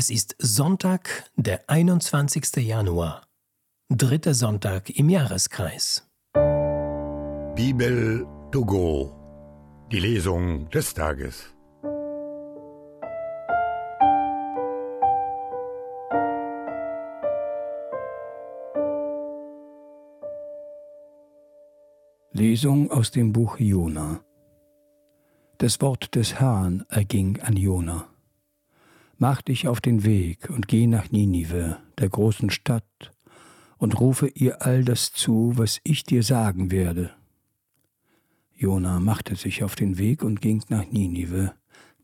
Es ist Sonntag, der 21. Januar, dritter Sonntag im Jahreskreis. Bibel to go, die Lesung des Tages. Lesung aus dem Buch Jona. Das Wort des Herrn erging an Jona. Mach dich auf den Weg und geh nach Ninive, der großen Stadt, und rufe ihr all das zu, was ich dir sagen werde. Jona machte sich auf den Weg und ging nach Ninive,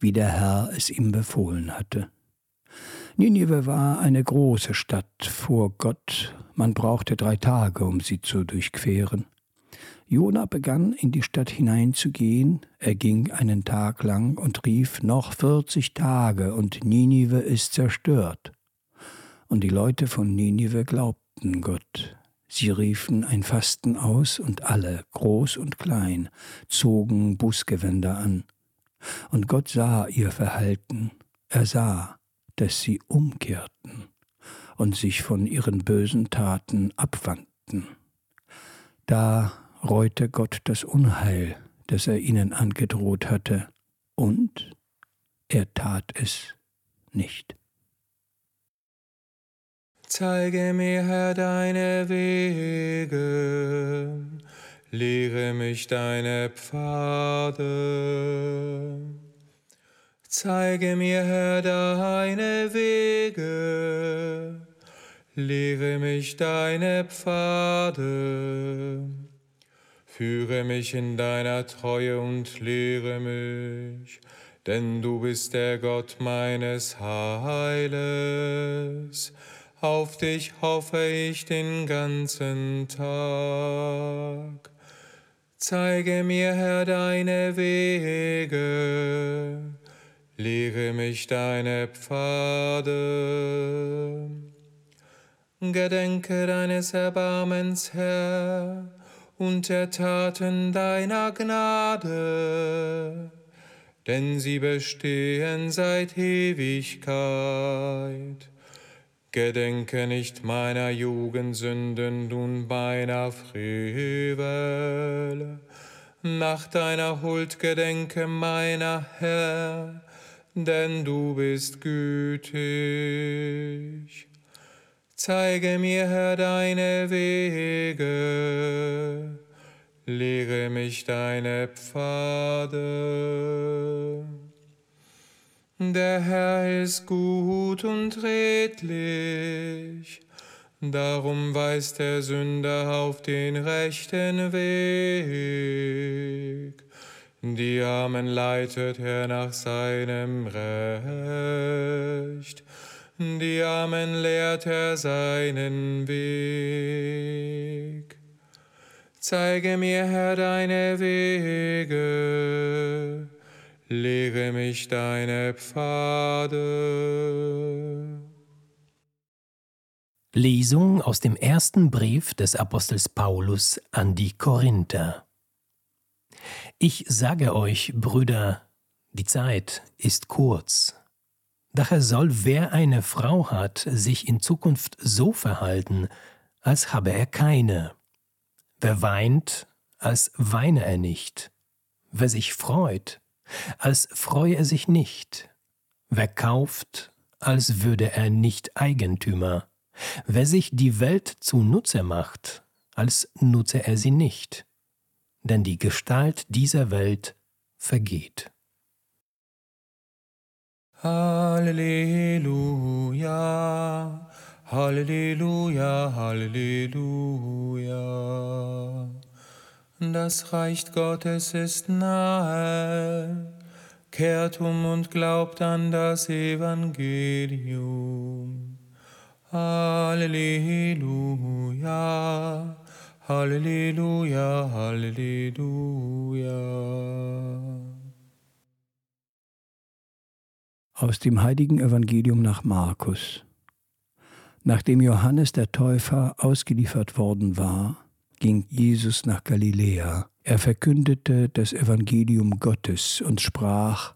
wie der Herr es ihm befohlen hatte. Ninive war eine große Stadt vor Gott, man brauchte drei Tage, um sie zu durchqueren. Jona begann in die Stadt hineinzugehen, er ging einen Tag lang und rief noch vierzig Tage und Ninive ist zerstört. Und die Leute von Ninive glaubten Gott. Sie riefen ein Fasten aus und alle, groß und klein, zogen Bußgewänder an. Und Gott sah ihr Verhalten, er sah, dass sie umkehrten und sich von ihren bösen Taten abwandten. Da reute Gott das Unheil, das er ihnen angedroht hatte, und er tat es nicht. Zeige mir, Herr, deine Wege, lehre mich deine Pfade. Zeige mir, Herr, deine Wege, lehre mich deine Pfade. Führe mich in deiner Treue und lehre mich, denn du bist der Gott meines Heiles. Auf dich hoffe ich den ganzen Tag. Zeige mir, Herr, deine Wege, lehre mich deine Pfade. Gedenke deines Erbarmens, Herr, und der Taten deiner Gnade, denn sie bestehen seit Ewigkeit. Gedenke nicht meiner Jugendsünden und meiner Frevel. Nach deiner Huld gedenke meiner Herr, denn du bist gütig. Zeige mir, Herr, deine Wege, lehre mich deine Pfade. Der Herr ist gut und redlich, darum weist der Sünder auf den rechten Weg. Die Armen leitet er nach seinem Recht die Armen lehrt er seinen Weg. Zeige mir, Herr, deine Wege, lehre mich deine Pfade. Lesung aus dem ersten Brief des Apostels Paulus an die Korinther. Ich sage euch, Brüder, die Zeit ist kurz. Daher soll wer eine Frau hat, sich in Zukunft so verhalten, als habe er keine. Wer weint, als weine er nicht. Wer sich freut, als freue er sich nicht. Wer kauft, als würde er nicht Eigentümer. Wer sich die Welt zunutze macht, als nutze er sie nicht. Denn die Gestalt dieser Welt vergeht. Halleluja, Halleluja, Halleluja. Das Reich Gottes ist nahe. Kehrt um und glaubt an das Evangelium. Halleluja, Halleluja, Halleluja. Aus dem heiligen Evangelium nach Markus. Nachdem Johannes der Täufer ausgeliefert worden war, ging Jesus nach Galiläa. Er verkündete das Evangelium Gottes und sprach,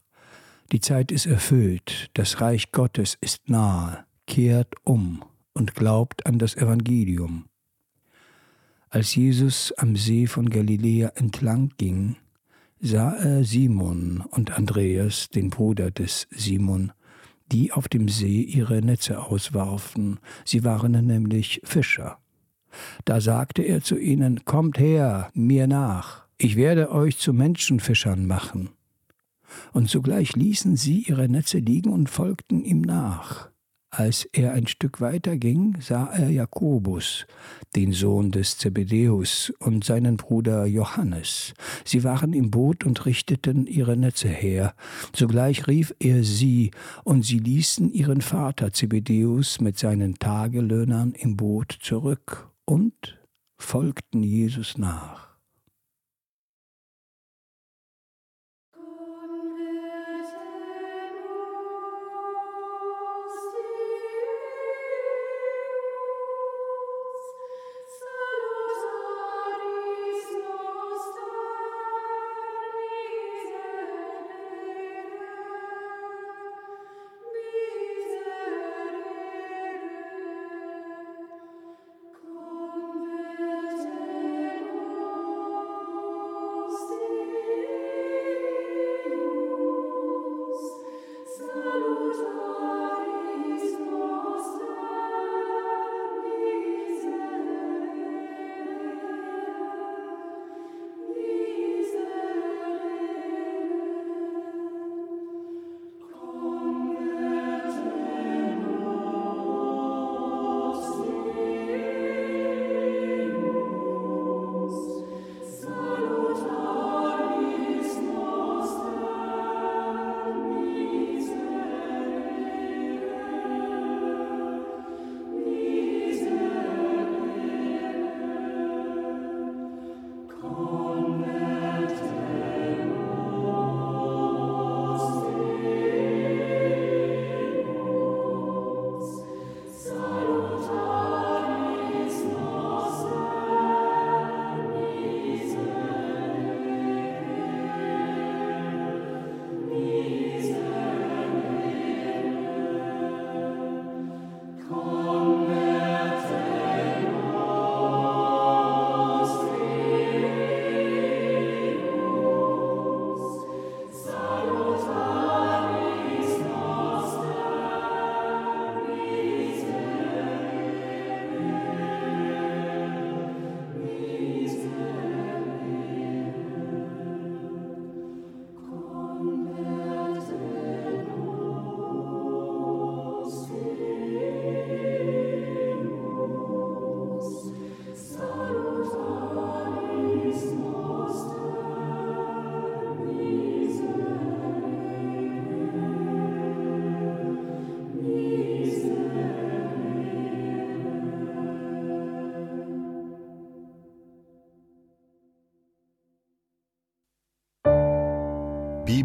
Die Zeit ist erfüllt, das Reich Gottes ist nahe, kehrt um und glaubt an das Evangelium. Als Jesus am See von Galiläa entlang ging, sah er Simon und Andreas, den Bruder des Simon, die auf dem See ihre Netze auswarfen, sie waren nämlich Fischer. Da sagte er zu ihnen, Kommt her, mir nach, ich werde euch zu Menschenfischern machen. Und sogleich ließen sie ihre Netze liegen und folgten ihm nach. Als er ein Stück weiter ging, sah er Jakobus, den Sohn des Zebedäus, und seinen Bruder Johannes. Sie waren im Boot und richteten ihre Netze her. Sogleich rief er sie, und sie ließen ihren Vater Zebedäus mit seinen Tagelöhnern im Boot zurück und folgten Jesus nach.